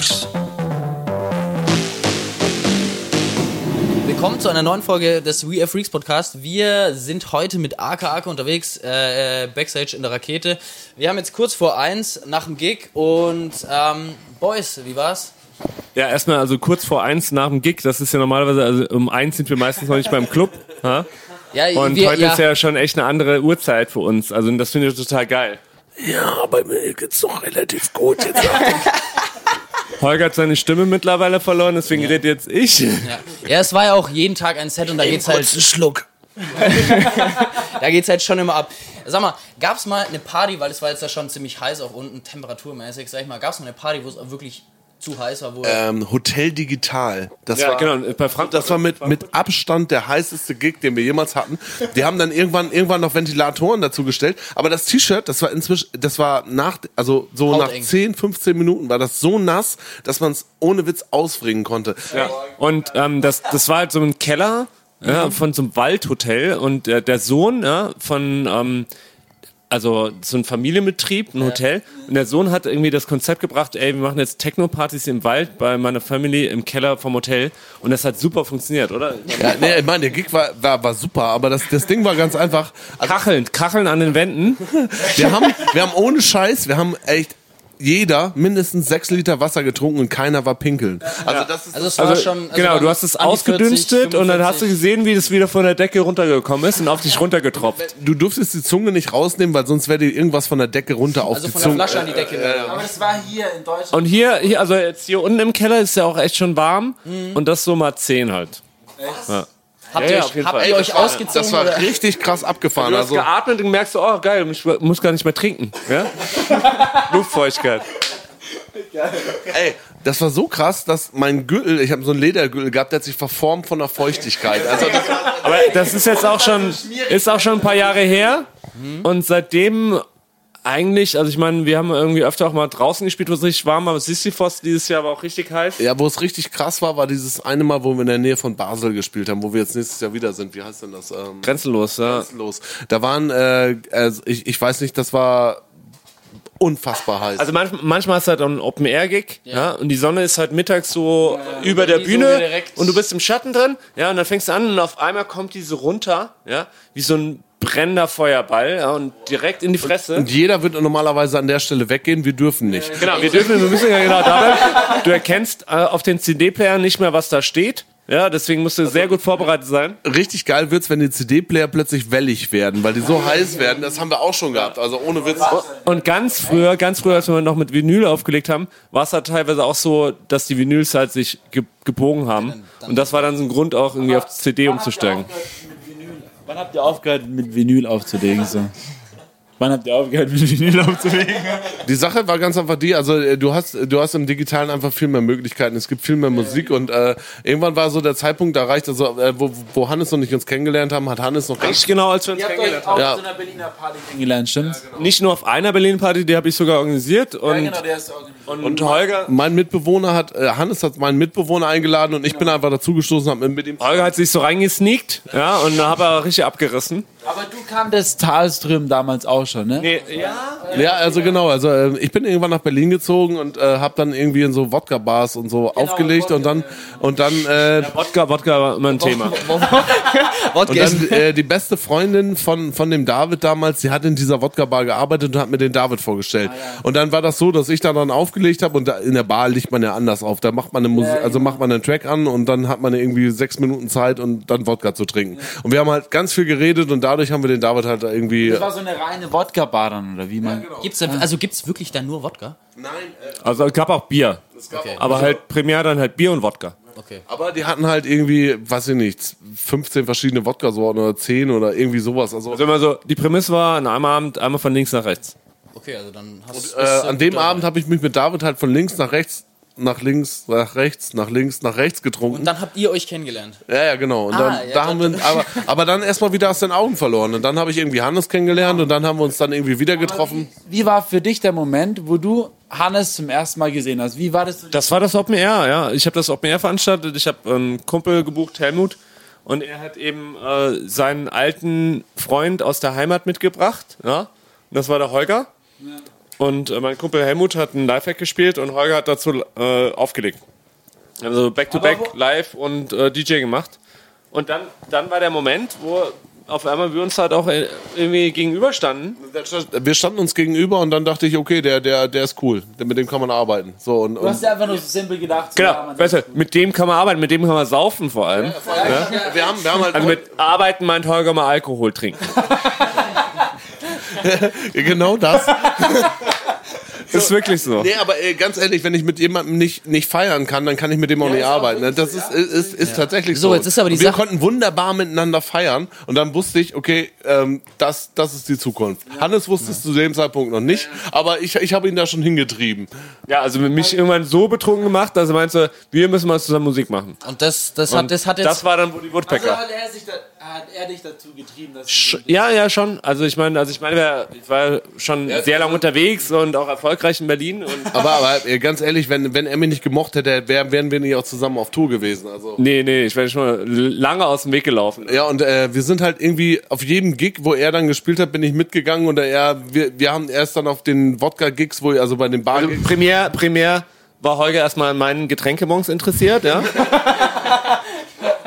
Freaks. Willkommen zu einer neuen Folge des We Are Freaks Podcast. Wir sind heute mit Aka Aka unterwegs, äh, äh, Backstage in der Rakete. Wir haben jetzt kurz vor eins nach dem Gig und ähm, Boys, wie war's? Ja, erstmal also kurz vor eins nach dem Gig. Das ist ja normalerweise, also um eins sind wir meistens noch nicht beim Club. Ha? Ja, Und wir, heute ja, ist ja schon echt eine andere Uhrzeit für uns. Also das finde ich total geil. Ja, aber mir geht's doch relativ gut jetzt. Holger hat seine Stimme mittlerweile verloren, deswegen rede jetzt ich. ja. ja, es war ja auch jeden Tag ein Set und da geht's halt, Kurzen Schluck. da geht's halt schon immer ab. Sag mal, gab's mal eine Party, weil es war jetzt ja schon ziemlich heiß auch unten, temperaturmäßig, sag ich mal, gab's mal eine Party, wo es auch wirklich zu heiß war, wo Ähm, Hotel Digital. Das Ja, war, genau. Bei Frankfurt. Das war mit, mit Abstand der heißeste Gig, den wir jemals hatten. Die haben dann irgendwann, irgendwann noch Ventilatoren dazu gestellt. Aber das T-Shirt, das war inzwischen, das war nach, also so Hauteng. nach 10, 15 Minuten war das so nass, dass man es ohne Witz ausbringen konnte. Ja. Und ähm, das, das war halt so ein Keller ja, von so einem Waldhotel und äh, der Sohn ja, von ähm, also so ein Familienbetrieb, ein Hotel. Und der Sohn hat irgendwie das Konzept gebracht, ey, wir machen jetzt Techno-Partys im Wald bei meiner Family im Keller vom Hotel. Und das hat super funktioniert, oder? Ja, nee, ich meine, der Gig war, war, war super, aber das, das Ding war ganz einfach. Also, Kacheln, Kacheln an den Wänden. wir haben, wir haben ohne Scheiß, wir haben echt jeder mindestens sechs Liter Wasser getrunken und keiner war pinkeln. Also das ist also es war Also, schon also genau, du hast es ausgedünstet 40, und dann hast du 45. gesehen, wie das wieder von der Decke runtergekommen ist und auf dich runtergetropft. du durftest die Zunge nicht rausnehmen, weil sonst wäre dir irgendwas von der Decke runter auf also die von der Zunge. Flasche an die Decke. Aber das war hier in Deutschland. Und hier, hier, also jetzt hier unten im Keller ist ja auch echt schon warm und das so mal 10 halt. Habt Ja, ihr ja, euch, auf jeden habt Fall. ihr Ey, euch das war- ausgezogen? Das war oder? richtig krass abgefahren. Du hast Also, geatmet und merkst so, oh geil, ich muss gar nicht mehr trinken. Ja? Luftfeuchtigkeit. ey, das war so krass, dass mein Gürtel, ich habe so einen Ledergürtel gehabt, der hat sich verformt von der Feuchtigkeit. Also das, Aber das ist jetzt auch schon, ist auch schon ein paar Jahre her und seitdem eigentlich, also ich meine, wir haben irgendwie öfter auch mal draußen gespielt, wo es richtig warm war, aber Sisyphos dieses Jahr war auch richtig heiß. ja, wo es richtig krass war, war dieses eine Mal, wo wir in der Nähe von Basel gespielt haben, wo wir jetzt nächstes Jahr wieder sind. Wie heißt denn das? Ähm, Grenzenlos, ja. los. Da waren, äh, also ich, ich weiß nicht, das war unfassbar heiß. Also manchmal, manchmal hast du halt einen Open-Air-Gig, ja. und die Sonne ist halt mittags so über der so Bühne direkt- und du bist im Schatten drin, ja, und dann fängst du an und auf einmal kommt diese runter, ja, wie so ein brennender Feuerball, ja, und direkt in die Fresse. und jeder wird normalerweise an der Stelle weggehen, wir dürfen nicht. Genau, wir dürfen, wir müssen ja genau dabei. Du erkennst äh, auf den CD-Player nicht mehr, was da steht. Ja, deswegen musst du sehr gut vorbereitet sein. Richtig geil wird's, wenn die CD-Player plötzlich wellig werden, weil die so heiß werden. Das haben wir auch schon gehabt. Also ohne Witz. Und ganz früher, ganz früher, als wir noch mit Vinyl aufgelegt haben, war es halt teilweise auch so, dass die Vinyls halt sich ge gebogen haben. Und das war dann so ein Grund auch irgendwie auf CD umzusteigen. Habt ihr aufgehört, mit Vinyl aufzulegen? So? Wann habt ihr aufgehört, mit Vinyl aufzulegen? Die Sache war ganz einfach die, also äh, du hast, du hast im Digitalen einfach viel mehr Möglichkeiten, es gibt viel mehr Musik und äh, irgendwann war so der Zeitpunkt erreicht, also äh, wo, wo Hannes und ich uns kennengelernt haben, hat Hannes noch ganz Nicht genau, als wir uns Ihr habt kennengelernt euch auch Ja. auf so einer Berliner Party kennengelernt, stimmt's? haben. Nicht nur auf einer Berlin-Party, die habe ich sogar organisiert. Und, Ja, genau, der ist organisiert. und, und Holger, mein Mitbewohner hat, äh, Hannes hat meinen Mitbewohner eingeladen und ich bin einfach dazugestoßen, hab mit ihm Holger hat sich so reingesneakt, ja, und da habe er richtig abgerissen. Aber du kanntest Talström damals auch schon, ne? Nee, ja. Ja, also genau. Also äh, ich bin irgendwann nach Berlin gezogen und äh, habe dann irgendwie in so Wodka-Bars und so aufgelegt und dann und dann äh, Wodka, Wodka war immer ein Thema. Wodka und dann äh, die beste Freundin von von dem David damals, die hat in dieser Wodka-Bar gearbeitet und hat mir den David vorgestellt. Und dann war das so, dass ich da dann aufgelegt habe und da, in der Bar liegt man ja anders auf. Da macht man eine Musik, also macht man einen Track an und dann hat man irgendwie sechs Minuten Zeit und dann Wodka zu trinken. Und wir haben halt ganz viel geredet und dadurch haben wir den David halt irgendwie. Das war so eine reine Wodka-Bar dann, oder wie man? Gibt's da, also gibt's wirklich da nur Wodka? Also es gab auch Bier. Okay. Aber halt primär dann halt Bier und Wodka. Okay. Aber die hatten halt irgendwie, weiß ich nicht, 15 verschiedene Wodka-Sorten oder 10 oder irgendwie sowas. Also, Also immer so, die Prämisse war an einem Abend einmal von links nach rechts. Okay, also dann hast äh, an dem Abend habe ich mich mit David halt von links nach rechts, nach links, nach rechts, nach links, nach rechts getrunken. Und dann habt ihr euch kennengelernt. ja, ja, genau. Und Ah, dann, ja, da haben wir, aber, aber dann erstmal wieder aus den Augen verloren. Und dann habe ich irgendwie Hannes kennengelernt und dann haben wir uns dann irgendwie wieder getroffen. Wie war für dich der Moment, wo du Hannes zum ersten Mal gesehen hast? Wie war das? Das war das Open Air, ja. Ich habe das Open Air veranstaltet. Ich habe einen Kumpel gebucht, Helmut. Und er hat eben äh, seinen alten Freund aus der Heimat mitgebracht. Ja. Und das war der Holger. Und äh, mein Kumpel Helmut hat ein Live-Hack gespielt und Holger hat dazu äh, aufgelegt. Also Back-to-Back, wo- live und äh, DJ gemacht. Und dann, dann war der Moment, wo auf einmal wir uns halt auch äh, irgendwie gegenüberstanden. Wir standen uns gegenüber und dann dachte ich, okay, der, der, der ist cool. Mit dem kann man arbeiten. So, und, Du hast und dir einfach nur so simpel gedacht. ja, Genau, man- weißt du, mit dem kann man arbeiten, mit dem kann man saufen vor allem. wir, haben, wir haben halt Also mit arbeiten meint Holger mal Alkohol trinken. genau das. Ist wirklich so. Nee, aber äh, ganz ehrlich, wenn ich mit jemandem nicht, nicht feiern kann, dann kann ich mit dem auch nicht arbeiten. ne? Das ist, ist, ist, ist tatsächlich so. So, jetzt ist aber die Und wir Sache- konnten wunderbar miteinander feiern und dann wusste ich, okay, ähm, das, das ist die Zukunft. Hannes wusste es zu dem Zeitpunkt noch nicht, aber ich, ich habe ihn da schon hingetrieben. Ja, also mich irgendwann so betrunken gemacht, dass er meinte, wir müssen mal zusammen Musik machen. Und das, das, Und hat, das hat jetzt. das war dann Woody Also Woodpecker. hat er, sich da, hat er dich dazu getrieben, dass Sch- Ja, ja, schon. Also ich meine, also ich meine, ich war schon sehr lange unterwegs und auch erfolgreich in Berlin und Aber, aber äh, ganz ehrlich, wenn, wenn er mich nicht gemocht hätte, wär, wären wir nicht auch zusammen auf Tour gewesen. Also. nee, nee, ich wäre schon lange aus dem Weg gelaufen. Ja, und äh, wir sind halt irgendwie auf jedem Gig, wo er dann gespielt hat, bin ich mitgegangen und er, wir, wir haben erst dann auf den Wodka-Gigs, wo also bei den bar Also primär, primär war Holger erstmal an meinen Getränkebons interessiert, ja.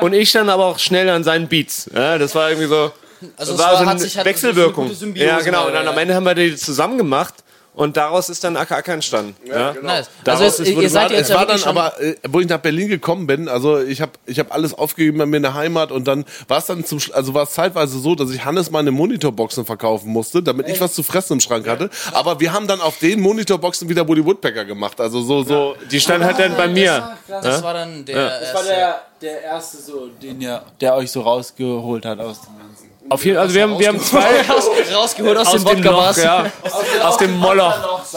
Und ich dann aber auch schnell an seinen Beats. Ja, das war irgendwie so, Also es war war- so eine hat sich- hat- Wechselwirkung. ist eine ja, genau. Und dann ja. am Ende haben wir die zusammen gemacht und daraus ist dann AKA entstanden. Ja, Nice. Daraus Also ist es, ihr seid Woodpecker. jetzt es ja war dann aber, äh, wo ich nach Berlin gekommen bin, also ich habe ich hab alles aufgegeben bei mir in der Heimat und dann war es dann zum, also war es zeitweise so, dass ich Hannes meine Monitorboxen verkaufen musste, damit ich was zu fressen im Schrank hatte. Aber wir haben dann auf den Monitorboxen wieder Woody Woodpecker gemacht. Also so, so. Die stand halt dann bei mir. das war dann der Das war der, der erste, so, den ihr, der euch so rausgeholt hat aus dem Ganzen. Auf jeden, also wir haben, wir haben zwei raus, rausgeholt aus, aus dem dem Loch, Wodka-Bars. ja. Aus dem Moloch. Aus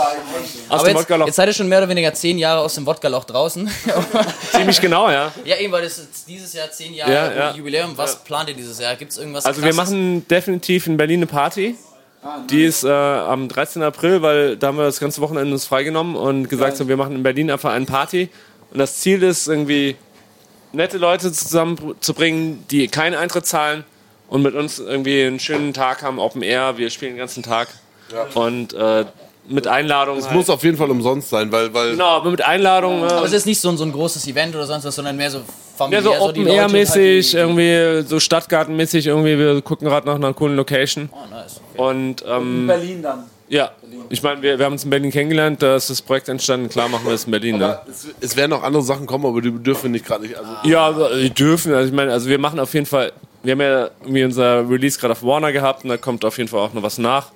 Aber dem jetzt, jetzt seid ihr schon mehr oder weniger zehn Jahre aus dem Wodka-Loch draußen. Ziemlich genau, ja. ja, eben, weil das ist dieses Jahr zehn Jahre Ja, ja. Jubiläum. Was plant ihr dieses Jahr? Gibt es irgendwas Also wir Krasses? machen definitiv in Berlin eine Party. Die ist äh, am 13. April, weil da haben wir das ganze Wochenende uns freigenommen und gesagt, so, wir machen in Berlin einfach eine Party. Und das Ziel ist irgendwie nette Leute zusammenzubringen, die keinen Eintritt zahlen und mit uns irgendwie einen schönen Tag haben, Open Air. Wir spielen den ganzen Tag. Und äh, mit Einladung. Es muss auf jeden Fall umsonst sein, weil, weil genau, aber mit Einladung. Aber es Äh, ist nicht so ein, so ein großes Event oder sonst was, sondern mehr so ja, familiär. so die Open Leute Air halt, irgendwie so Stadtgartenmäßig, irgendwie. Wir gucken gerade nach einer coolen Location. Oh, nice. Und ähm, Berlin dann. Ja, ich meine, wir, wir haben uns in Berlin kennengelernt, da ist das Projekt entstanden, klar machen wir es in Berlin. Ne? es, es werden noch andere Sachen kommen, aber die dürfen wir nicht gerade nicht. Also, Ja, aber die dürfen, also ich meine, also wir machen auf jeden Fall, wir haben ja irgendwie unser Release gerade auf Warner gehabt und da kommt auf jeden Fall auch noch was nach.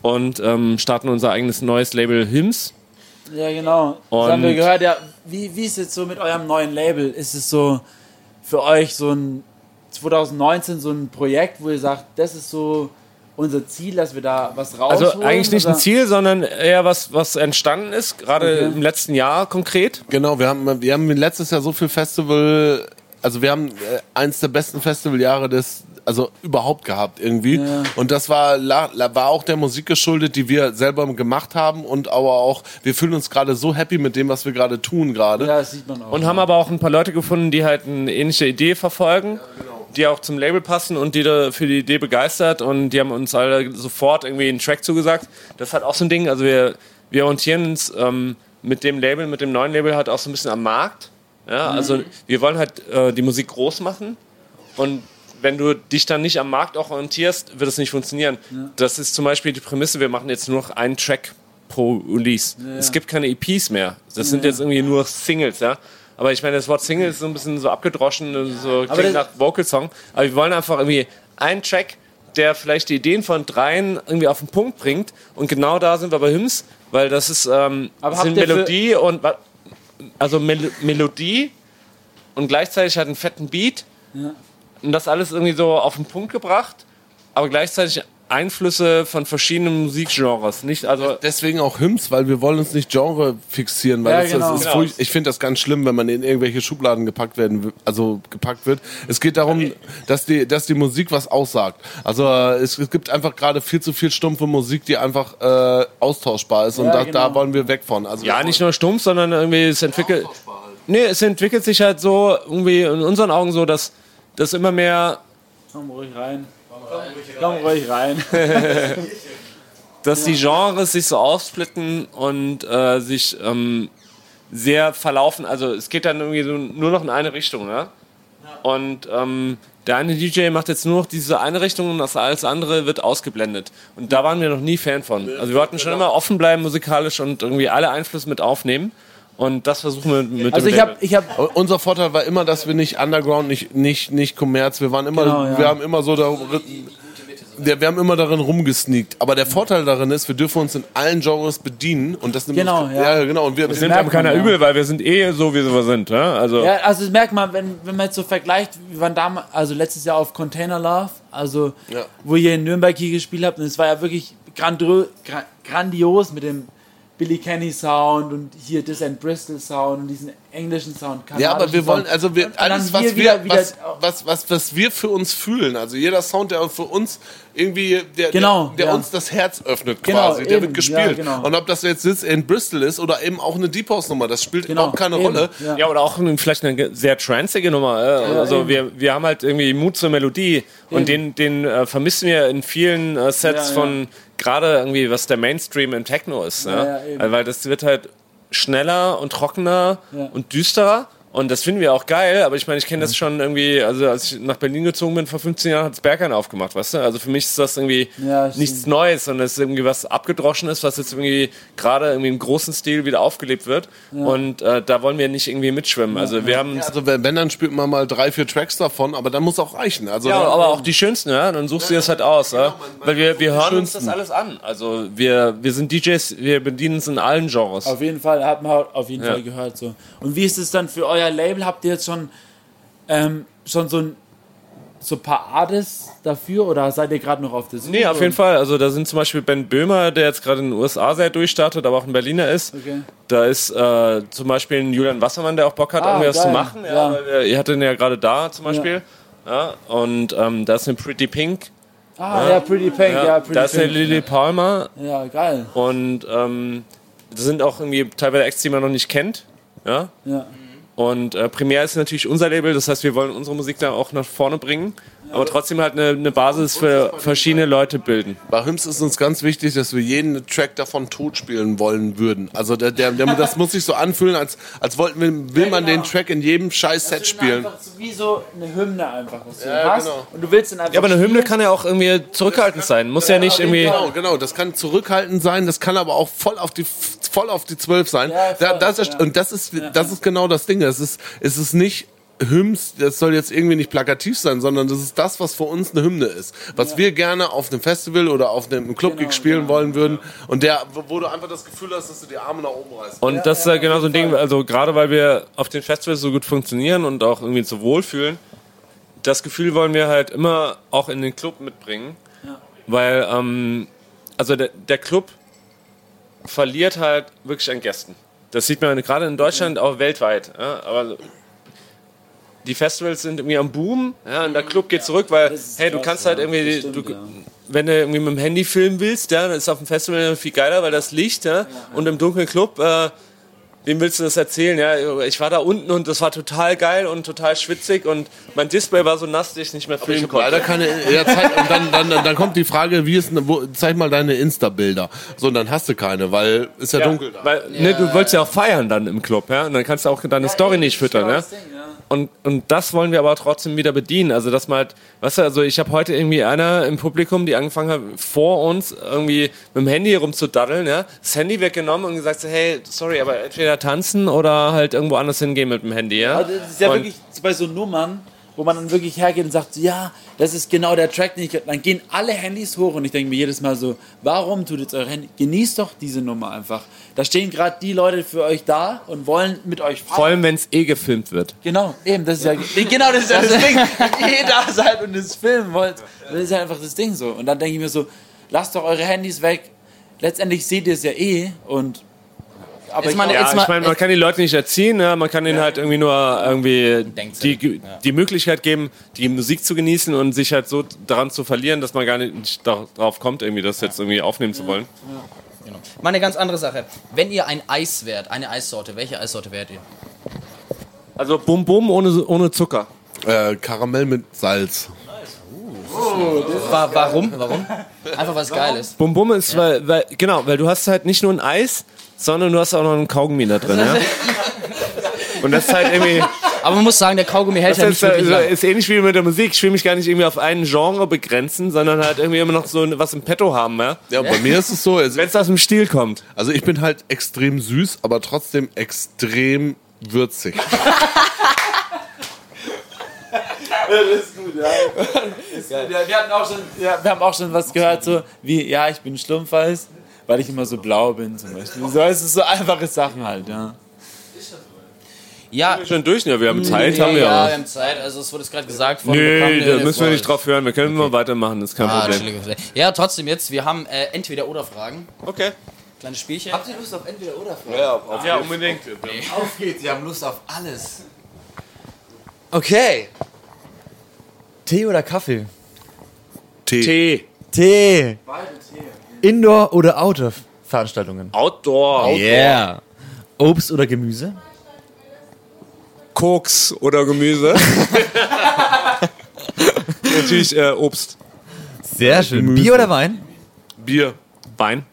Und ähm, starten unser eigenes neues Label Hims. Ja, genau. Das Und- haben wir gehört. Ja, wie, wie ist es so mit eurem neuen Label? Ist es so für euch so ein 2019 so ein Projekt, wo ihr sagt, das ist so unser Ziel, dass wir da was rausholen? Also eigentlich nicht ein oder? Ziel, sondern eher was, was entstanden ist, gerade Okay. im letzten Jahr konkret. Genau, wir haben, wir haben letztes Jahr so viel Festival, also wir haben äh, eins der besten Festivaljahre des, also überhaupt gehabt irgendwie. Ja. Und das war, war auch der Musik geschuldet, die wir selber gemacht haben und aber auch, wir fühlen uns gerade so happy mit dem, was wir gerade tun gerade. Ja, das sieht man auch. Und haben aber auch ein paar Leute gefunden, die halt eine ähnliche Idee verfolgen, die auch zum Label passen und die da für die Idee begeistert und die haben uns alle sofort irgendwie einen Track zugesagt. Das ist halt auch so ein Ding, also wir, wir orientieren uns ähm, mit dem Label, mit dem neuen Label halt auch so ein bisschen am Markt. Ja, also wir wollen halt äh, die Musik groß machen und wenn du dich dann nicht am Markt auch orientierst, wird es nicht funktionieren. Das ist zum Beispiel die Prämisse, wir machen jetzt nur noch einen Track pro Release. Es gibt keine EPs mehr. Das sind jetzt irgendwie nur Singles, ja. Aber ich meine, das Wort Single ist so ein bisschen so abgedroschen, so klingt nach Vocal-Song. Aber wir wollen einfach irgendwie einen Track, der vielleicht die Ideen von dreien irgendwie auf den Punkt bringt. Und genau da sind wir bei Hims, weil das ist ähm, sind Melodie und also Mel Melodie und gleichzeitig hat einen fetten Beat und das alles irgendwie so auf den Punkt gebracht, aber gleichzeitig Einflüsse von verschiedenen Musikgenres. Nicht, also Deswegen auch Hymns, weil wir wollen uns nicht Genre fixieren, weil Ja, das, genau. das ist Genau. furcht- ich finde das ganz schlimm, wenn man in irgendwelche Schubladen gepackt werden, also gepackt wird. Es geht darum, dass die, dass die Musik was aussagt. Also es, es gibt einfach gerade viel zu viel stumpfe Musik, die einfach äh, austauschbar ist und Ja, da, genau. da wollen wir weg von. Also ja, nicht nur stumpf, sondern irgendwie es entwickelt. Nee, es entwickelt sich halt so irgendwie in unseren Augen so, dass dass immer mehr Komm ruhig rein. Komm ruhig rein. dass die Genres sich so aufsplitten und äh, sich ähm, sehr verlaufen. Also es geht dann irgendwie so nur noch in eine Richtung, ne? Und ähm, der eine DJ macht jetzt nur noch diese eine Richtung und das alles andere wird ausgeblendet. Und da waren wir noch nie Fan von. Also wir wollten schon immer offen bleiben musikalisch und irgendwie alle Einflüsse mit aufnehmen. Und das versuchen wir mit Also dem ich habe ich hab, Unser Vorteil war immer, dass wir nicht Underground, nicht, nicht, nicht Kommerz, wir waren immer, Genau, ja. wir haben immer so da, der, wir haben immer darin rumgesneakt. Aber der Vorteil darin ist, wir dürfen uns in allen Genres bedienen und das nimmt Genau, uns, ja. ja. genau. Und wir, Das nimmt einem keiner ja. übel, weil wir sind eh so, wie wir sind. Ja? Also ja, also das merkt man, wenn, wenn man jetzt so vergleicht, wir waren damals, also letztes Jahr auf Container Love, also Ja. wo ihr in Nürnberg hier gespielt habt und es war ja wirklich grandios mit dem Billy Kenny Sound und hier This and Bristol Sound und diesen englischen Sound. ja, aber wir kanadischen wollen, Sound. also wir, alles, was wir, wieder- wieder- was, was, was, was wir für uns fühlen, also jeder Sound, der für uns irgendwie, der, Genau, der, der ja. uns das Herz öffnet Genau, quasi, der eben, wird gespielt. ja, genau. Und ob das jetzt This in Bristol ist oder eben auch eine Deep House Nummer, das spielt Genau, überhaupt keine eben, Rolle. ja. Ja, oder auch vielleicht eine sehr tranzige Nummer. Äh? also eben. wir, wir haben halt irgendwie Mut zur Melodie und den, den äh, vermissen wir in vielen äh, Sets Ja, ja. von gerade irgendwie, was der Mainstream im Techno ist. Ja, ja, eben. Also, Weil das wird halt schneller und trockener Ja. und düsterer. Und das finden wir auch geil, aber ich meine, ich kenne das schon irgendwie, also als ich nach Berlin gezogen bin vor 15 Jahren, hat es Bergheim aufgemacht, weißt du? Also für mich ist das irgendwie Ja, nichts Neues, sondern es ist irgendwie was Abgedroschenes, was jetzt irgendwie gerade irgendwie im großen Stil wieder aufgelebt wird. Und äh, da wollen wir nicht irgendwie mitschwimmen. Also wir haben Also wenn, wenn, dann spielt man mal drei, vier Tracks davon, aber dann muss auch reichen. Also Ja, aber auch die schönsten, ja. Dann suchst du das halt aus, ja. Weil wir, wir hören uns das alles an. Also wir, wir sind DJs, wir bedienen uns in allen Genres. Auf jeden Fall, hat man auf jeden Ja. Fall gehört. So. Und wie ist es dann für euer Label? Habt ihr jetzt schon, ähm, schon so ein so ein paar Artists dafür oder seid ihr gerade noch auf der Suche? Nee, auf jeden Fall. Also da sind zum Beispiel Ben Böhmer, der jetzt gerade in den USA sehr durchstartet, aber auch ein Berliner ist. Okay. Da ist äh, zum Beispiel ein Julian Wassermann, der auch Bock hat, Ah, irgendwie was zu machen. Ja, Ja. Wir, ihr hattet ihn ja gerade da zum Beispiel. Ja. und ähm, da ist eine Pretty Pink. Ah, ja, Pretty Pink, ja, Ja, Pretty da ist eine. Lily Palmer. Ja, geil. Und ähm, das sind auch irgendwie teilweise Acts, die man noch nicht kennt. Ja. Ja. Und äh, Primär ist natürlich unser Label, das heißt, wir wollen unsere Musik da auch nach vorne bringen, aber trotzdem halt eine, eine Basis für verschiedene Leute bilden. Bei Hims ist uns ganz wichtig, dass wir jeden Track davon tot spielen wollen würden. Also der, der, der, das muss sich so anfühlen, als, als wollten wir, will man den Track in jedem scheiß Set spielen. Einfach so wie so eine Hymne einfach, was du Ja, hast. genau. Und du willst dann einfach Ja, aber eine spielen. Hymne kann ja auch irgendwie zurückhaltend sein, muss ja nicht irgendwie... Genau, genau. Das kann zurückhaltend sein, das kann aber auch voll auf die voll auf die zwölf sein. Ja, voll, da, das ist, ja. Und das ist das ist genau das Ding. Es ist es ist nicht Hymns, das soll jetzt irgendwie nicht plakativ sein, sondern das ist das, was für uns eine Hymne ist. Was wir gerne auf einem Festival oder auf einem Clubgig Genau, spielen genau. wollen würden. Und der, wo- du einfach das Gefühl hast, dass du die Arme nach oben reißt. Und das ist ja genau so ein Ding, also gerade weil wir auf den Festivals so gut funktionieren und auch irgendwie so wohlfühlen, das Gefühl wollen wir halt immer auch in den Club mitbringen, weil ähm, also der, der Club verliert halt wirklich an Gästen. Das sieht man gerade in Deutschland, auch weltweit. Ja, aber die Festivals sind irgendwie am Boom, ja, und der Club geht zurück, weil, hey, du krass, kannst halt irgendwie, du, ja. wenn du irgendwie mit dem Handy filmen willst, ja, dann ist auf dem Festival viel geiler, weil das Licht, ja, und im dunklen Club, äh, wem willst du das erzählen? Ja, ich war da unten und das war total geil und total schwitzig und mein Display war so nass, dass ich nicht mehr filmen leider konnte. keine. Ja, zeig, und dann, dann, dann, dann kommt die Frage, wie ist denn, wo, zeig mal deine Insta-Bilder. So, und dann hast du keine, weil ist ja, Ja, dunkel da. weil, ne, du wolltest ja auch feiern dann im Club, ja, und dann kannst du auch deine Story nicht füttern, ja. Und, und das wollen wir aber trotzdem wieder bedienen. Also, dass man halt, weißt du, also ich habe heute irgendwie einer im Publikum, die angefangen hat, vor uns irgendwie mit dem Handy rumzudaddeln, ja, das Handy weggenommen und gesagt hey, sorry, aber entweder tanzen oder halt irgendwo anders hingehen mit dem Handy, ja. Also das ist ja Und- wirklich bei so Nummern, wo man dann wirklich hergeht und sagt, ja, das ist genau der Track, den ich. Dann gehen alle Handys hoch und ich denke mir jedes Mal so, warum tut jetzt euer Handy? Genießt doch diese Nummer einfach. Da stehen gerade die Leute für euch da und wollen mit euch Vor allem, wenn es eh gefilmt wird. Genau, eben, das ist ja genau das ist ja das Ding. Wenn ihr da seid und es filmen wollt, dann ist ja einfach das Ding so. Und dann denke ich mir so, lasst doch eure Handys weg. Letztendlich seht ihr es ja eh und aber ich mal eine- glaub- Ja, ich meine, man kann die Leute nicht erziehen, ja, man kann ihnen halt irgendwie nur irgendwie die, die Möglichkeit geben, die Musik zu genießen und sich halt so daran zu verlieren, dass man gar nicht da- drauf kommt, irgendwie das jetzt irgendwie aufnehmen zu wollen. Mal eine ganz andere Sache. Wenn ihr ein Eis wärt, eine Eissorte, welche Eissorte wärt ihr? Also Bum Bum ohne, ohne Zucker. Äh, Karamell mit Salz. Wa warum? Warum? Einfach was geil ist. Bum Bum ist, weil, weil, genau, weil du hast halt nicht nur ein Eis, sondern du hast auch noch einen Kaugummi da drin, ja? Und das ist halt irgendwie, Aber man muss sagen, der Kaugummi hält das ja ist, nicht wirklich lang. ist ähnlich wie mit der Musik. Ich will mich gar nicht irgendwie auf einen Genre begrenzen, sondern halt irgendwie immer noch so was im Petto haben, ja? Ja, bei mir ist es so, also, Wenn es aus dem Stil kommt. also ich bin halt extrem süß, aber trotzdem extrem würzig. Ja, wir, hatten auch schon, ja, wir haben auch schon was gehört, so wie, ja, ich bin Schlumpfeis, weil ich immer so blau bin zum Beispiel. So, es ist so einfache Sachen halt, ja. Ja, Schon durch, ja, wir haben Zeit, ja, haben wir ja, auch. wir haben Zeit. Also es wurde es gerade gesagt von Bekannten, da müssen wir nicht drauf hören. Wir können immer weitermachen, das ist kein Ah, Problem. Ja, trotzdem jetzt, wir haben äh, entweder oder Fragen. Okay. Kleines Spielchen. Habt ihr Lust auf entweder oder Fragen? Ja, auf Ja, unbedingt. Auf geht's, wir haben Lust auf alles. Okay. Tee oder Kaffee? Tee. Tee. Tee. Indoor- oder Outdoor-Veranstaltungen? Outdoor. Yeah. Obst oder Gemüse? Koks oder Gemüse. Natürlich äh, Obst. Sehr schön. Bier oder Wein? Bier. Wein.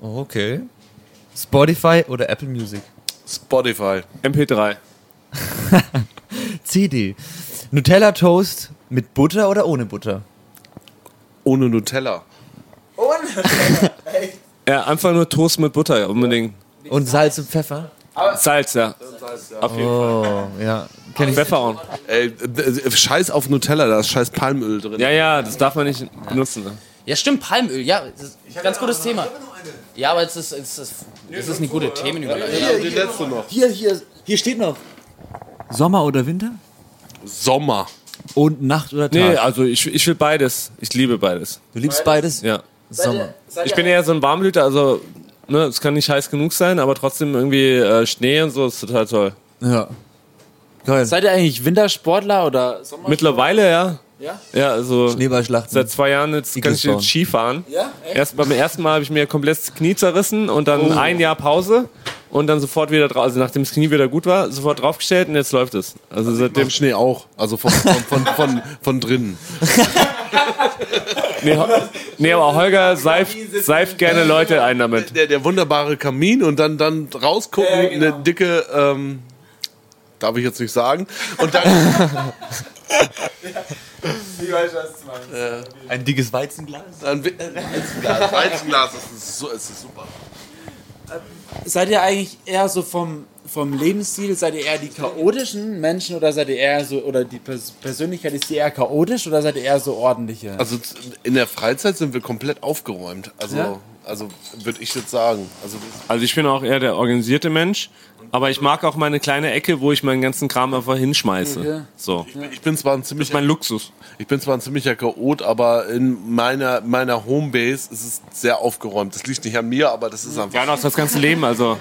Okay. Spotify oder Apple Music? Spotify. MP3. CD. Nutella Toast mit Butter oder ohne Butter? Ohne Nutella. Ja, einfach nur Toast mit Butter, ja, unbedingt. Und Salz und Pfeffer? Salz, ja. Auf jeden Oh, ja. Fall. Pfeffer auch. Ey, scheiß auf Nutella, da ist scheiß Palmöl drin. Ja, ja, das darf man nicht benutzen. Ne? Ja, stimmt, Palmöl. Ja, das ist ein ganz gutes Thema. Ja, aber es ist, es ist, es ist eine gute Themenüberleitung. die letzte noch. Hier, hier, hier steht noch. Sommer oder Winter? Sommer. Und Nacht oder Tag? Nee, also ich, ich will beides. Ich liebe beides. du liebst beides? Ja. Sommer. Ich bin eher so ein Warmblüter, also ne, es kann nicht heiß genug sein, aber trotzdem irgendwie äh, Schnee und so ist total toll. Ja. Geil. Seid ihr eigentlich Wintersportler oder Sommer? Mittlerweile, ja. Ja? Ja, also Schneeballschlachten. seit zwei Jahren jetzt kann ich jetzt Ski fahren. Ja? Echt? Erst beim ersten Mal habe ich mir komplett das Knie zerrissen und dann ein Jahr Pause und dann sofort wieder drauf, also nachdem das Knie wieder gut war, sofort draufgestellt und jetzt läuft es. Also seitdem Dem Schnee auch. Also von, von, von, von, von drinnen. nee, nee, aber Holger seift, seift gerne Leute ein damit. Der, der wunderbare Kamin und dann, dann rausgucken, eine dicke, ähm, darf ich jetzt nicht sagen. Und dann, Ein dickes Weizenglas? dann Weizenglas, Weizenglas, das ist, so, ist super. Seid ihr eigentlich eher so vom, vom Lebensstil, seid ihr eher die chaotischen Menschen oder seid ihr eher so, oder die Pers Persönlichkeit, ist die eher chaotisch oder seid ihr eher so ordentliche? Also in der Freizeit sind wir komplett aufgeräumt. Also, Ja? also würde ich jetzt sagen. Also Also ich bin auch eher der organisierte Mensch, aber ich mag auch meine kleine Ecke, wo ich meinen ganzen Kram einfach hinschmeiße. Okay. So. ich bin zwar ein ziemlich Mein Luxus. Ich bin zwar ein ziemlicher Chaot, aber in meiner, meiner Homebase ist es sehr aufgeräumt. Das liegt nicht an mir, aber das ist einfach. Ja, auch das ganze Leben, also.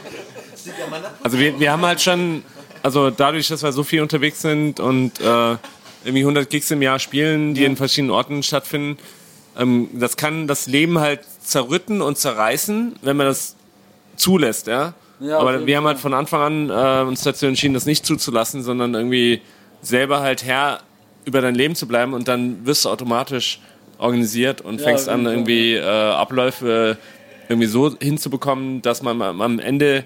Also wir, wir haben halt schon, also dadurch, dass wir so viel unterwegs sind und äh, irgendwie 100 Gigs im Jahr spielen, die in verschiedenen Orten stattfinden, ähm, das kann das Leben halt zerrütten und zerreißen, wenn man das zulässt, ja. Ja, Aber wir haben halt von Anfang an äh, uns dazu entschieden, das nicht zuzulassen, sondern irgendwie selber halt Herr über dein Leben zu bleiben und dann wirst du automatisch organisiert und fängst auf an, irgendwie äh, Abläufe irgendwie so hinzubekommen, dass man am Ende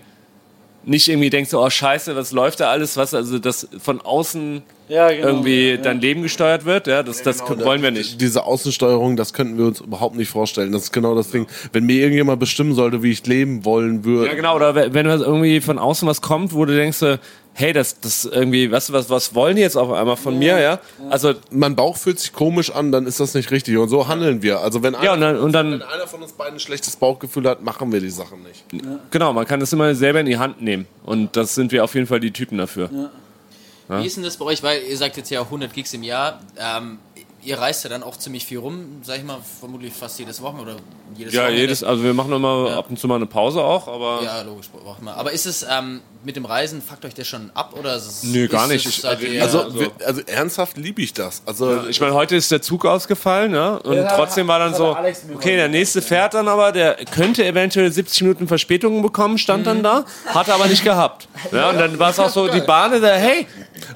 nicht irgendwie denkt, so, oh scheiße, was läuft da alles, was, also dass von außen Ja, genau. irgendwie Ja. dein Leben gesteuert wird, ja, das, das wollen wir nicht. Diese Außensteuerung, das könnten wir uns überhaupt nicht vorstellen. Das ist genau das Ding. Wenn mir irgendjemand bestimmen sollte, wie ich leben wollen würde. Ja, genau, oder wenn irgendwie von außen was kommt, wo du denkst, hey, das, das irgendwie, weißt du, was, was wollen die jetzt auf einmal von mir, ja? Also, Mein Bauch fühlt sich komisch an, dann ist das nicht richtig. Und so handeln wir. Also wenn, ja, und einer, dann, und dann wenn einer von uns beiden ein schlechtes Bauchgefühl hat, machen wir die Sachen nicht. Genau, man kann das immer selber in die Hand nehmen. Und das sind wir auf jeden Fall die Typen dafür. Wie ist denn das bei euch? Weil ihr sagt jetzt ja 100 Gigs im Jahr. Ähm, ihr reist ja dann auch ziemlich viel rum, sag ich mal, vermutlich fast jedes Wochenende oder jedes Ja, Wochenende. jedes, also wir machen immer ab und zu mal eine Pause auch, aber Ja, logisch, braucht man. Aber ist es ähm, mit dem Reisen, fuckt euch das schon ab oder ist es. Nö, gar nicht. Es, Ich- Also, also- wir, also ernsthaft liebe ich das. Also ich meine, heute ist der Zug ausgefallen, ja, und Ja, trotzdem war dann so, okay, der nächste fährt dann aber, der könnte eventuell 70 Minuten Verspätung bekommen, stand dann da, hat er aber nicht gehabt. Ja, und dann war es auch so, die Bahn, da, hey,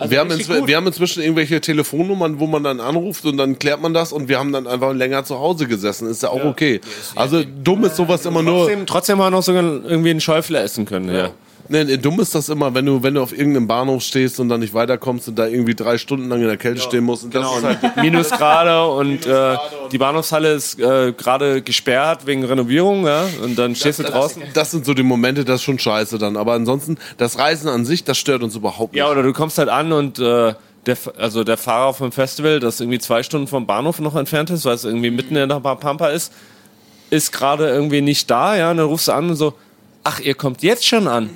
wir, haben wir haben inzwischen irgendwelche Telefonnummern, wo man dann anruft und dann klärt man das und wir haben dann einfach länger zu Hause gesessen. Ist ja auch okay. Also dumm ist sowas immer nur. Trotzdem, trotzdem haben wir noch sogar irgendwie einen Schäufler essen können. Ja. Nee, nee, dumm ist das immer, wenn du, wenn du auf irgendeinem Bahnhof stehst und dann nicht weiterkommst und da irgendwie drei Stunden lang in der Kälte stehen musst. Und das Genau, ist halt, und Minusgrade und äh, die Bahnhofshalle ist äh, gerade gesperrt wegen Renovierung, ja, und dann stehst du draußen. das sind so die Momente, das ist schon scheiße dann. Aber ansonsten, das Reisen an sich, das stört uns überhaupt nicht. Ja, oder du kommst halt an und äh, der, also der Fahrer vom Festival, das irgendwie zwei Stunden vom Bahnhof noch entfernt ist, weil es irgendwie mitten in der Pampa ist, ist gerade irgendwie nicht da, ja, und dann rufst du an und so, ach, ihr kommt jetzt schon an.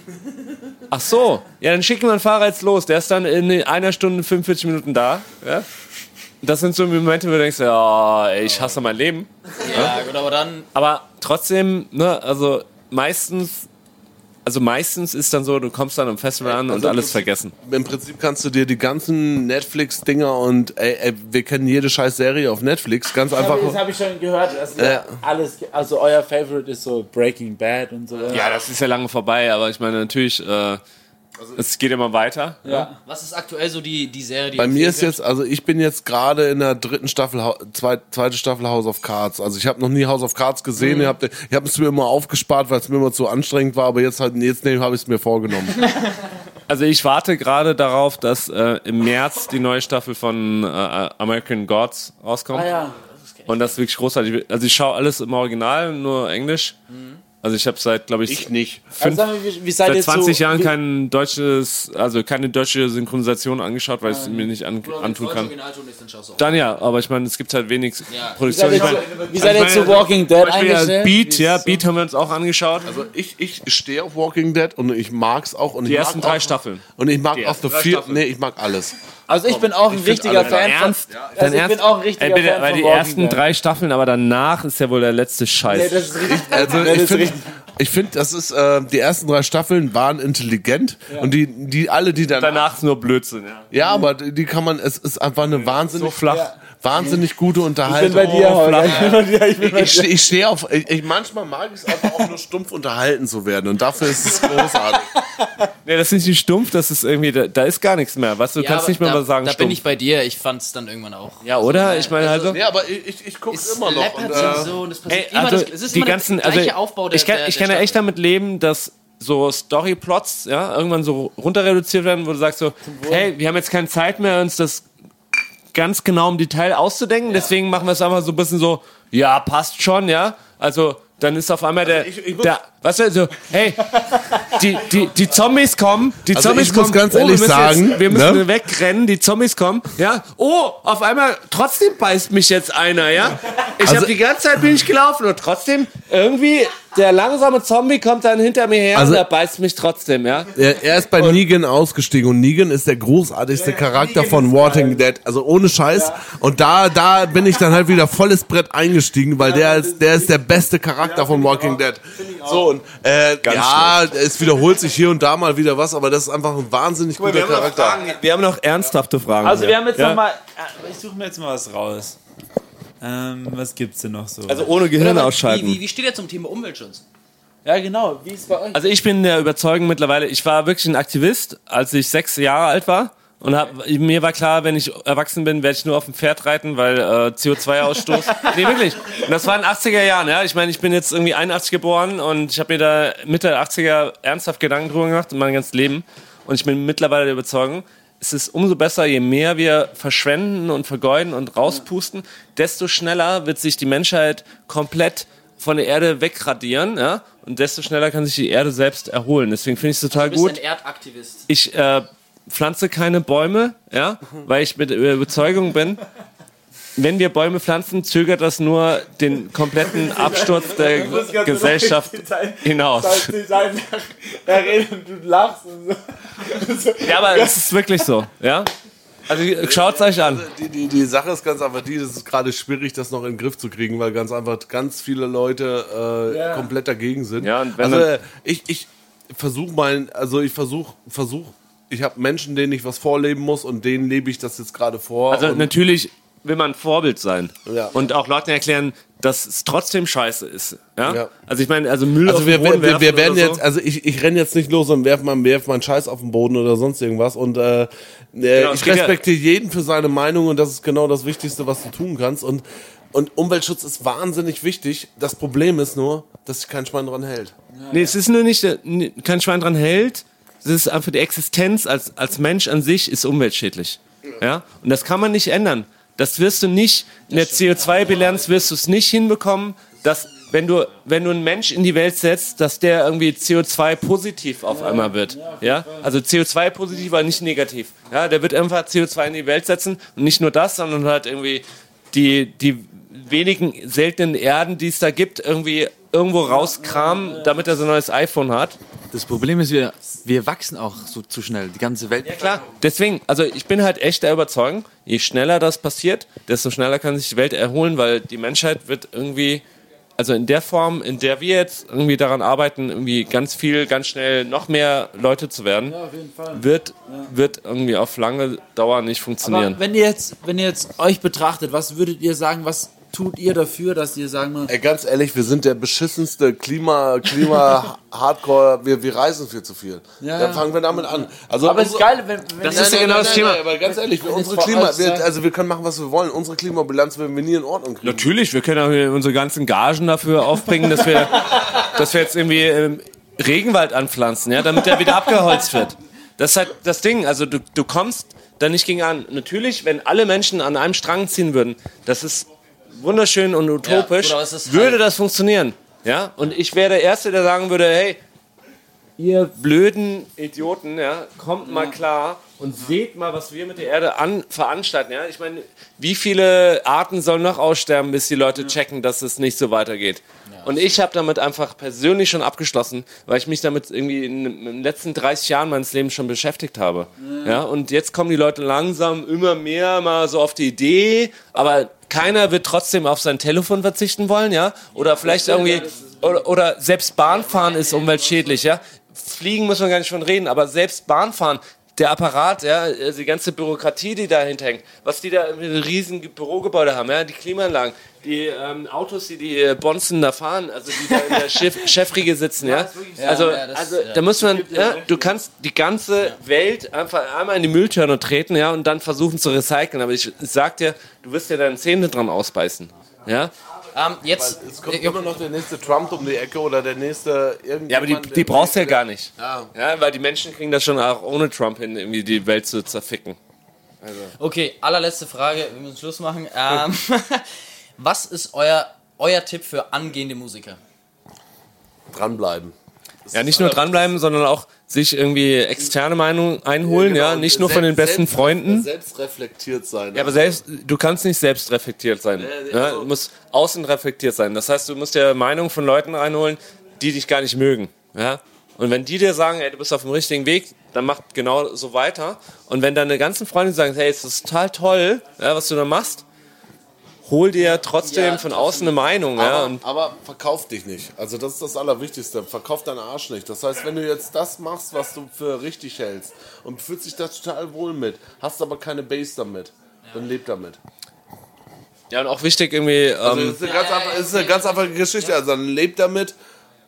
Ach so, ja, dann schicken wir einen Fahrer jetzt los. Der ist dann in einer Stunde 45 Minuten da. Ja? Das sind so Momente, wo du denkst, ja, ey, ich hasse mein Leben. Ja, gut, aber dann. Aber trotzdem, ne, also meistens, also meistens ist dann so, du kommst dann am Festival an und Also alles das- vergessen. Im Prinzip kannst du dir die ganzen Netflix-Dinger und ey, ey, wir kennen jede scheiß Serie auf Netflix. Ganz einfach. das habe ich schon gehört. dass ihr Ja. alles, also euer Favorite ist so Breaking Bad und so. Ja, das ist ja lange vorbei, aber ich meine natürlich, äh, es geht immer weiter. ja. Was ist aktuell so die, die Serie, die Bei mir ist jetzt, also ich bin jetzt gerade in der dritten Staffel, zweit, zweite Staffel House of Cards. Also ich habe noch nie House of Cards gesehen. Ich habe ich hab es mir immer aufgespart, weil es mir immer zu anstrengend war. Aber jetzt halt, jetzt habe ich es mir vorgenommen. Also ich warte gerade darauf, dass äh, im März die neue Staffel von äh, American Gods rauskommt. Ah ja. Und das ist wirklich großartig. Also ich schaue alles im Original, nur Englisch. Also ich habe seit, glaube ich, nicht. Also fünf, sag mal, wie, seit ihr 20 zu, Jahren kein deutsches, also keine deutsche Synchronisation angeschaut, weil ich es mir nicht an, antun kann. Dann ja, aber ich meine, es gibt halt wenig Ja. Produktion. Wie Ich seid ihr zu- wie seid ihr ich zu meine, Walking Dead eingestellt? Beat, ja, Beat haben wir uns auch angeschaut. Also ich, ich stehe auf Walking Dead und ich mag's auch. Und Die ich ersten mag drei auch, Staffeln. Und ich mag Die auch The. Staffeln. Nee, ich mag alles. Also ich bin auch ein richtiger Fan Ernst? von. Dein Also ich Ernst? bin auch ein richtiger Ey, bitte, Fan weil von die Walking ersten Dead. drei Staffeln, aber danach ist ja wohl der letzte Scheiß. Nee, das ist richtig. Also ich finde, ich finde, das ist äh, die ersten drei Staffeln waren intelligent und die, die alle, die dann danach ist nur Blödsinn, ja. Ja, aber die kann man, es ist einfach eine wahnsinnig, So flach. Wahnsinnig gute Unterhaltung. bei dir, Holger. Ich bin bei dir. Ich bin bei Ich, ich, ich stehe auf, ich, ich, manchmal mag ich es einfach auch nur stumpf unterhalten zu werden und dafür ist es großartig. Nee, das ist nicht stumpf, das ist irgendwie, da, da ist gar nichts mehr. Weißt du, du Ja, kannst nicht mehr da, mal sagen Da stumpf. bin ich bei dir, ich fand's dann irgendwann auch. ja, oder? Ich meine, also. Nee, aber ich, ich, ich gucke Es immer noch. Und, äh, so und es passiert Ey, immer also das, es ist die immer ganzen, der also gleiche Aufbau der ich kann, der, ich kann ja echt damit leben, dass so Storyplots, ja, irgendwann so runter reduziert werden, wo du sagst so, hey, wir haben jetzt keine Zeit mehr, uns das ganz genau im Detail auszudenken, deswegen machen wir es einfach so ein bisschen so, ja, passt schon, ja, also dann ist auf einmal der, ich- ich muss- der weißt du, so, hey, die, die, die Zombies kommen, die Also Zombies ich muss kommen, ganz oh, ehrlich wir müssen sagen, jetzt, wir müssen ne? wegrennen, die Zombies kommen, ja, oh, auf einmal, trotzdem beißt mich jetzt einer, ja, ich Also- habe die ganze Zeit bin ich gelaufen und trotzdem irgendwie der langsame Zombie kommt dann hinter mir her Also- und er beißt mich trotzdem, ja. er, er ist bei Negan ausgestiegen und Negan ist der großartigste Charakter von Walking Dead. Also ohne Scheiß. Und da, da bin ich dann halt wieder volles Brett eingestiegen, weil der ist, der ist der beste Charakter von Walking Dead. So, und, äh, ja, es wiederholt sich hier und da mal wieder was, aber das ist einfach ein wahnsinnig guter Charakter. wir haben noch ernsthafte Fragen. Also hier. wir haben jetzt ja? noch mal. äh, Ich suche mir jetzt mal was raus. Ähm, was gibt's denn noch so? Also ohne Gehirn ausschalten. Wie, wie, wie steht ihr zum Thema Umweltschutz? ja, genau. Wie ist bei euch? Also ich bin der Überzeugung mittlerweile, ich war wirklich ein Aktivist, als ich sechs Jahre alt war. Und hab, mir war klar, wenn ich erwachsen bin, werde ich nur auf dem Pferd reiten, weil äh, CO2-Ausstoß. nee, wirklich. Und das war in den 80er Jahren, ja. Ich meine, ich bin jetzt irgendwie 81 geboren und ich habe mir da Mitte der 80er ernsthaft Gedanken drüber gemacht in meinem ganzen Leben. Und ich bin mittlerweile der Überzeugung, es ist umso besser, je mehr wir verschwenden und vergeuden und rauspusten, desto schneller wird sich die Menschheit komplett von der Erde wegradieren, ja, und desto schneller kann sich die Erde selbst erholen. Deswegen finde ich es total Du bist gut. ein Erdaktivist. Ich äh, pflanze keine Bäume, ja, weil ich mit der Überzeugung bin, wenn wir Bäume pflanzen, zögert das nur den kompletten Absturz der Gesellschaft hinaus. Da redet und du lachst und so. Ja, aber es ist wirklich so, ja. Also schaut's euch an. Die, die, die Sache ist ganz einfach die, das ist gerade schwierig, das noch in den Griff zu kriegen, weil ganz einfach ganz viele Leute äh, komplett dagegen sind. Ja, und wenn also äh, ich, ich versuche mal, also ich versuche, versuch, ich habe Menschen, denen ich was vorleben muss und denen lebe ich das jetzt gerade vor. Also natürlich will man Vorbild sein Ja. und auch Leuten erklären, dass es trotzdem scheiße ist. Ja? Ja. Also ich meine, also Müll Also auf wir, den Boden wir, wir, werden so. jetzt, also ich, ich renne jetzt nicht los und werf mal, werf mal einen Scheiß auf den Boden oder sonst irgendwas und äh, äh, Genau, ich geht ja- respektiere jeden für seine Meinung und das ist genau das Wichtigste, was du tun kannst und und Umweltschutz ist wahnsinnig wichtig. Das Problem ist nur, dass sich kein Schwein dran hält. Nee, es ist nur nicht, äh, kein Schwein dran hält. Es ist einfach die Existenz als, als Mensch an sich ist umweltschädlich. Ja? Und das kann man nicht ändern. Das wirst du nicht, in der CO2-Bilanz wirst du es nicht hinbekommen, dass, wenn du, wenn du einen Mensch in die Welt setzt, dass der irgendwie CO2-positiv auf einmal wird. Ja? Also CO2-positiv, aber nicht negativ. Ja? Der wird einfach CO2 in die Welt setzen und nicht nur das, sondern halt irgendwie die, die wenigen seltenen Erden, die es da gibt, irgendwie irgendwo rauskramen, damit er so ein neues iPhone hat. Das Problem ist, wir, wir wachsen auch so zu schnell. Die ganze Welt. Klar, deswegen, also ich bin halt echt der Überzeugung, je schneller das passiert, desto schneller kann sich die Welt erholen, weil die Menschheit wird irgendwie, also in der Form, in der wir jetzt irgendwie daran arbeiten, irgendwie ganz viel, ganz schnell noch mehr Leute zu werden, wird, wird irgendwie auf lange Dauer nicht funktionieren. Aber wenn ihr jetzt, wenn ihr jetzt euch betrachtet, was würdet ihr sagen, was tut ihr dafür, dass ihr sagen wir, Ey, ganz ehrlich, wir sind der beschissenste Klima, Klima, Hardcore, wir, wir reisen viel zu viel. Ja. Dann fangen wir damit an. Also aber es ist geil, wenn, wenn Das ist ja genau das Thema. aber ganz ehrlich, wir, unsere Klima, wir, also wir können machen, was wir wollen. Unsere Klimabilanz werden wir nie in Ordnung kriegen. Natürlich, wir können auch hier unsere ganzen Gagen dafür aufbringen, dass wir, dass wir jetzt irgendwie ähm, Regenwald anpflanzen, ja, damit der wieder abgeholzt wird. Das ist halt das Ding. Also du, du kommst da nicht gegen an. Natürlich, wenn alle Menschen an einem Strang ziehen würden, das ist wunderschön und utopisch, es ist würde halt- das funktionieren. Ja, und ich wäre der Erste, der sagen würde, hey, ihr blöden Idioten, ja, kommt mal klar und seht mal, was wir mit der Erde an, veranstalten. Ja? Ich meine, wie viele Arten sollen noch aussterben, bis die Leute checken, dass es nicht so weitergeht? Und ich habe damit einfach persönlich schon abgeschlossen, weil ich mich damit irgendwie in, in den letzten 30 Jahren meines Lebens schon beschäftigt habe. Ja, und jetzt kommen die Leute langsam immer mehr mal so auf die Idee, aber keiner wird trotzdem auf sein Telefon verzichten wollen, ja? Oder vielleicht irgendwie, oder, oder selbst Bahnfahren ist umweltschädlich, ja? Fliegen muss man gar nicht von reden, aber selbst Bahnfahren, der Apparat, ja, also die ganze Bürokratie, die dahinter hängt, was die da in riesen Bürogebäude haben, ja, die Klimaanlagen, die ähm, Autos, die die äh, Bonzen da fahren, also die da in der Chef Chefriege sitzen, ja. Also, ja, das- also ja. da muss man, ja, du kannst die ganze Welt einfach einmal in die Mülltonne treten, ja, und dann versuchen zu recyceln. Aber ich sag dir, du wirst dir deine Zähne dran ausbeißen, ja. Ähm, jetzt, Es kommt immer noch der nächste Trump um die Ecke oder der nächste irgendjemand. Ja, aber die, die brauchst du ja gar nicht. Ja. Ja, weil die Menschen kriegen das schon auch ohne Trump hin, irgendwie die Welt zu zerficken. okay, allerletzte Frage, wir müssen Schluss machen. Ähm, was ist euer, euer Tipp für angehende Musiker? Dranbleiben. Ja, nicht nur dranbleiben, sondern auch sich irgendwie externe Meinungen einholen, ja, genau. nicht nur von den Selbst- besten selbst- Freunden. Selbst reflektiert sein. Ja, aber selbst, du kannst nicht selbst reflektiert sein. Ja, du musst außen reflektiert sein. Das heißt, du musst dir Meinung von Leuten einholen, die dich gar nicht mögen. Ja? Und wenn die dir sagen, ey, du bist auf dem richtigen Weg, dann mach genau so weiter. Und wenn deine ganzen Freunde sagen, hey, es ist total toll, ja, was du da machst, hol dir trotzdem von außen eine Meinung. Ja, aber, und aber verkauf dich nicht. Also das ist das Allerwichtigste. Verkauf deinen Arsch nicht. Das heißt, wenn du jetzt das machst, was du für richtig hältst und fühlst dich da total wohl mit, hast aber keine Base damit, dann leb damit. ja, und auch wichtig irgendwie, Also ähm, es ist eine ganz, einfach, ist eine ganz einfache Geschichte. Also dann leb damit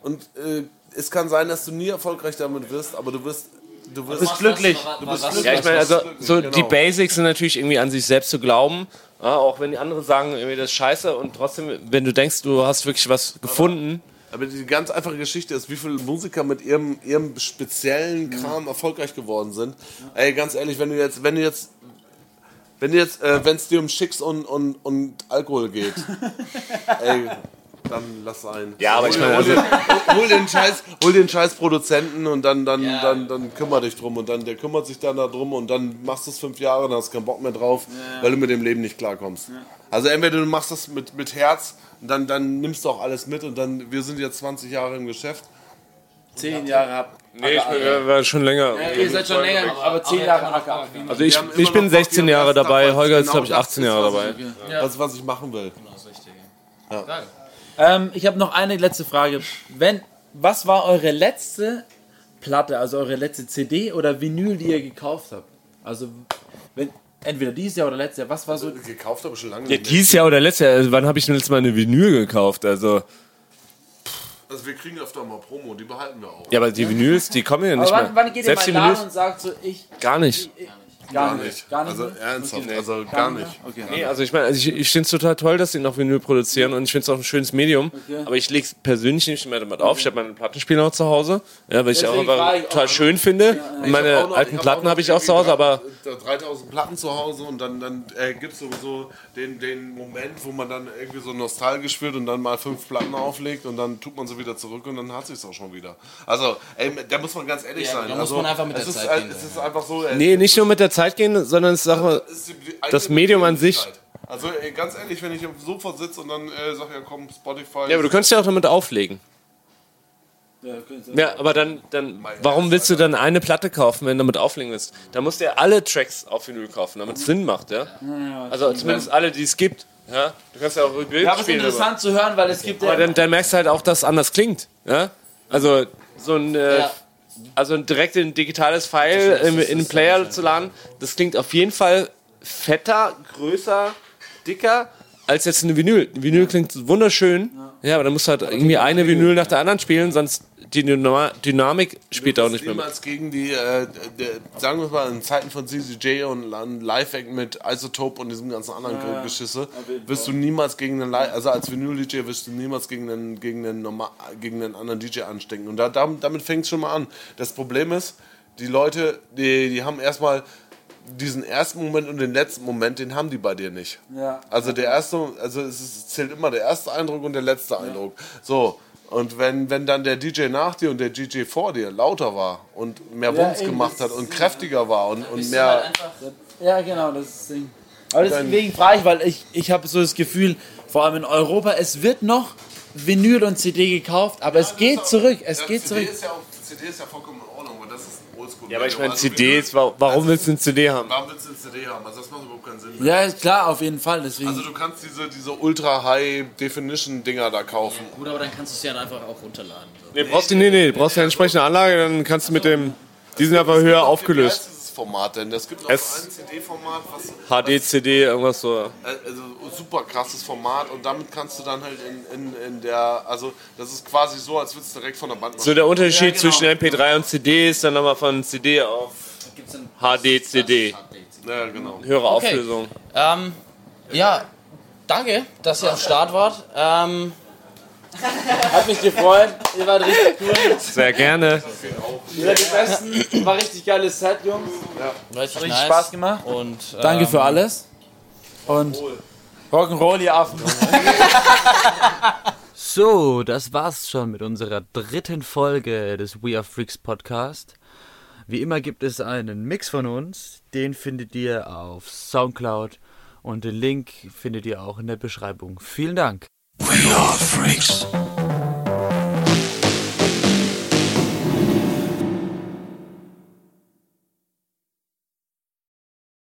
und äh, es kann sein, dass du nie erfolgreich damit wirst, aber du wirst, du wirst glücklich. Du bist glücklich. Ja, ich meine, also so Genau. die Basics sind natürlich irgendwie an sich selbst zu glauben, ja, auch wenn die anderen sagen, irgendwie das ist scheiße und trotzdem, wenn du denkst, du hast wirklich was gefunden, Aber die ganz einfache Geschichte ist, wie viele Musiker mit ihrem, ihrem speziellen Kram erfolgreich geworden sind. Ey, ganz ehrlich, wenn du jetzt, wenn du jetzt, wenn du jetzt, äh, wenn es dir um Schicks und, und, und Alkohol geht, ey, dann lass ein. Ja, aber hol, ich meine, hol, also- den, hol den Scheiß, hol den Scheiß Produzenten und dann, dann, Ja. dann, dann kümmer dich drum und dann, der kümmert sich dann darum und dann machst du es fünf Jahre, dann hast du keinen Bock mehr drauf, weil du mit dem Leben nicht klarkommst. Also entweder du machst das mit, mit Herz und dann, dann nimmst du auch alles mit und dann, wir sind jetzt 20 Jahre im Geschäft. zehn Jahre habt. nee, ich bin, war schon länger. Ihr seid schon länger, aber zehn Jahre AKA. Also ich, ich bin noch Bock, 16 hier Jahre dabei, Holger ist genau glaube ich das 18 ist, Jahre dabei. Das, was ich machen will. Ähm, ich habe noch eine letzte Frage. Wenn, was war eure letzte Platte, also eure letzte CD oder Vinyl, die ihr gekauft habt? Also, wenn, Entweder dieses Jahr oder letztes Jahr. Was war so? Gekauft habe ich schon lange Ja, nicht mehr. dieses Jahr oder letztes Jahr, also wann habe ich denn letztes Mal eine Vinyl gekauft? Also, Also wir kriegen öfter mal Promo, die behalten wir auch. ja, aber die Vinyls, die kommen ja nicht Aber mehr. wann, wann geht ihr mal in die den Laden und sagt so, ich. gar nicht. Gar nicht. Gar nicht. Also mehr? ernsthaft, Okay. also gar nicht. Okay. Nee, also ich meine, also ich, ich finde es total toll, dass sie noch Vinyl produzieren und ich finde es auch ein schönes Medium. Aber ich lege es persönlich nicht mehr damit auf. Ich habe meinen Plattenspieler noch zu Hause, ja, weil ich auch ich total auch- schön finde. Ich hab meine noch- alten hab Platten habe ich auch zu Hause, aber drei- 3000 Platten zu Hause und dann, dann äh, gibt es sowieso den, den Moment, wo man dann irgendwie so nostalgisch wird und dann mal fünf Platten auflegt und dann tut man sie wieder zurück und dann hat sich auch schon wieder. Also, ey, da muss man ganz ehrlich Ja, sein. da muss also, man einfach mit es der Zeit äh, gehen, Es ist einfach so. äh, nee, nicht nur mit der Zeit gehen, sondern es ist auch, es ist das Medium an sich. Also ey, ganz ehrlich, wenn ich auf dem Sofa sitze und dann äh, sag ja komm, Spotify. ja, aber du könntest ja auch damit auflegen. Ja. Ja, aber dann, dann, warum willst du dann eine Platte kaufen, wenn du damit auflegen willst? Da musst du ja alle Tracks auf Vinyl kaufen, damit es Sinn macht, ja? Also zumindest alle, die es gibt. Ja, du kannst ja auch Bild Ja, aber es ist spielen. Aber, interessant zu hören, weil es gibt aber ja. dann, dann merkst du halt auch, dass es anders klingt. Ja? Also so ein, äh, Ja. Also direkt ein digitales File in, in den Player zu laden, das klingt auf jeden Fall fetter, größer, dicker als jetzt eine Vinyl. Eine Vinyl klingt wunderschön, ja, aber dann musst du halt irgendwie eine Vinyl nach der anderen spielen, sonst die Dynamik spielt auch nicht mehr mit. niemals gegen die, äh, der, sagen wir mal, in Zeiten von CCJ und Live-Act mit Isotope und diesem ganzen anderen Geschisse, wirst du niemals gegen einen, also als Vinyl-DJ wirst du niemals gegen einen, gegen einen, normal, gegen einen anderen DJ anstecken. Und da, damit, damit fängt es schon mal an. Das Problem ist, die Leute, die, die haben erstmal diesen ersten Moment und den letzten Moment, den haben die bei dir nicht. Ja. Also der erste, also es ist, zählt immer der erste Eindruck und der letzte Eindruck. So. Und wenn, wenn dann der DJ nach dir und der DJ vor dir lauter war und mehr Ja, Wumms eben, gemacht hat und kräftiger war und, und mehr. halt einfach Ja, genau, das ist das Ding. Aber deswegen frage ich, weil ich, ich habe so das Gefühl, vor allem in Europa, es wird noch Vinyl und CD gekauft, aber es geht zurück, es geht CD zurück. Ist ja auch, CD ist ja vollkommen in Ordnung, aber das ist ein Oldschool. Ja, aber ich meine, Also CDs, warum willst du eine CD haben? Warum willst du eine CD haben? Also das macht überhaupt keinen Sinn. Ja, ist klar, auf jeden Fall, deswegen. Also du kannst diese, diese Ultra-High-Definition-Dinger da kaufen. gut, aber dann kannst du es ja einfach auch runterladen. So. Nee, brauchst du, nee, nee, brauchst du eine entsprechende Anlage, dann kannst du mit dem, die sind einfach höher aufgelöst. Format denn? Es gibt noch Es- ein CD-Format, was HD, CD, irgendwas so. Äh, also super krasses Format und damit kannst du dann halt in, in, in der, also das ist quasi so, als würdest du direkt von der Band So der Unterschied Ja, genau. zwischen MP3 und CD ist dann nochmal von CD auf Gibt's dann HD, CD. Ja, genau. Höhere Okay. Auflösung. Ähm, ja, danke, dass ihr am Start wart. Ähm, Hat mich gefreut, ihr wart richtig cool. Sehr gerne. Ihr seid die Besten. War richtig geiles Set, Jungs. richtig Richtig nice. Spaß gemacht. Und ähm, Danke für alles. Und Rock'n'Roll, ihr Affen. So, das war's schon mit unserer dritten Folge des We Are Freaks Podcast. Wie immer gibt es einen Mix von uns. Den findet ihr auf Soundcloud und den Link findet ihr auch in der Beschreibung. Vielen Dank. We are freaks.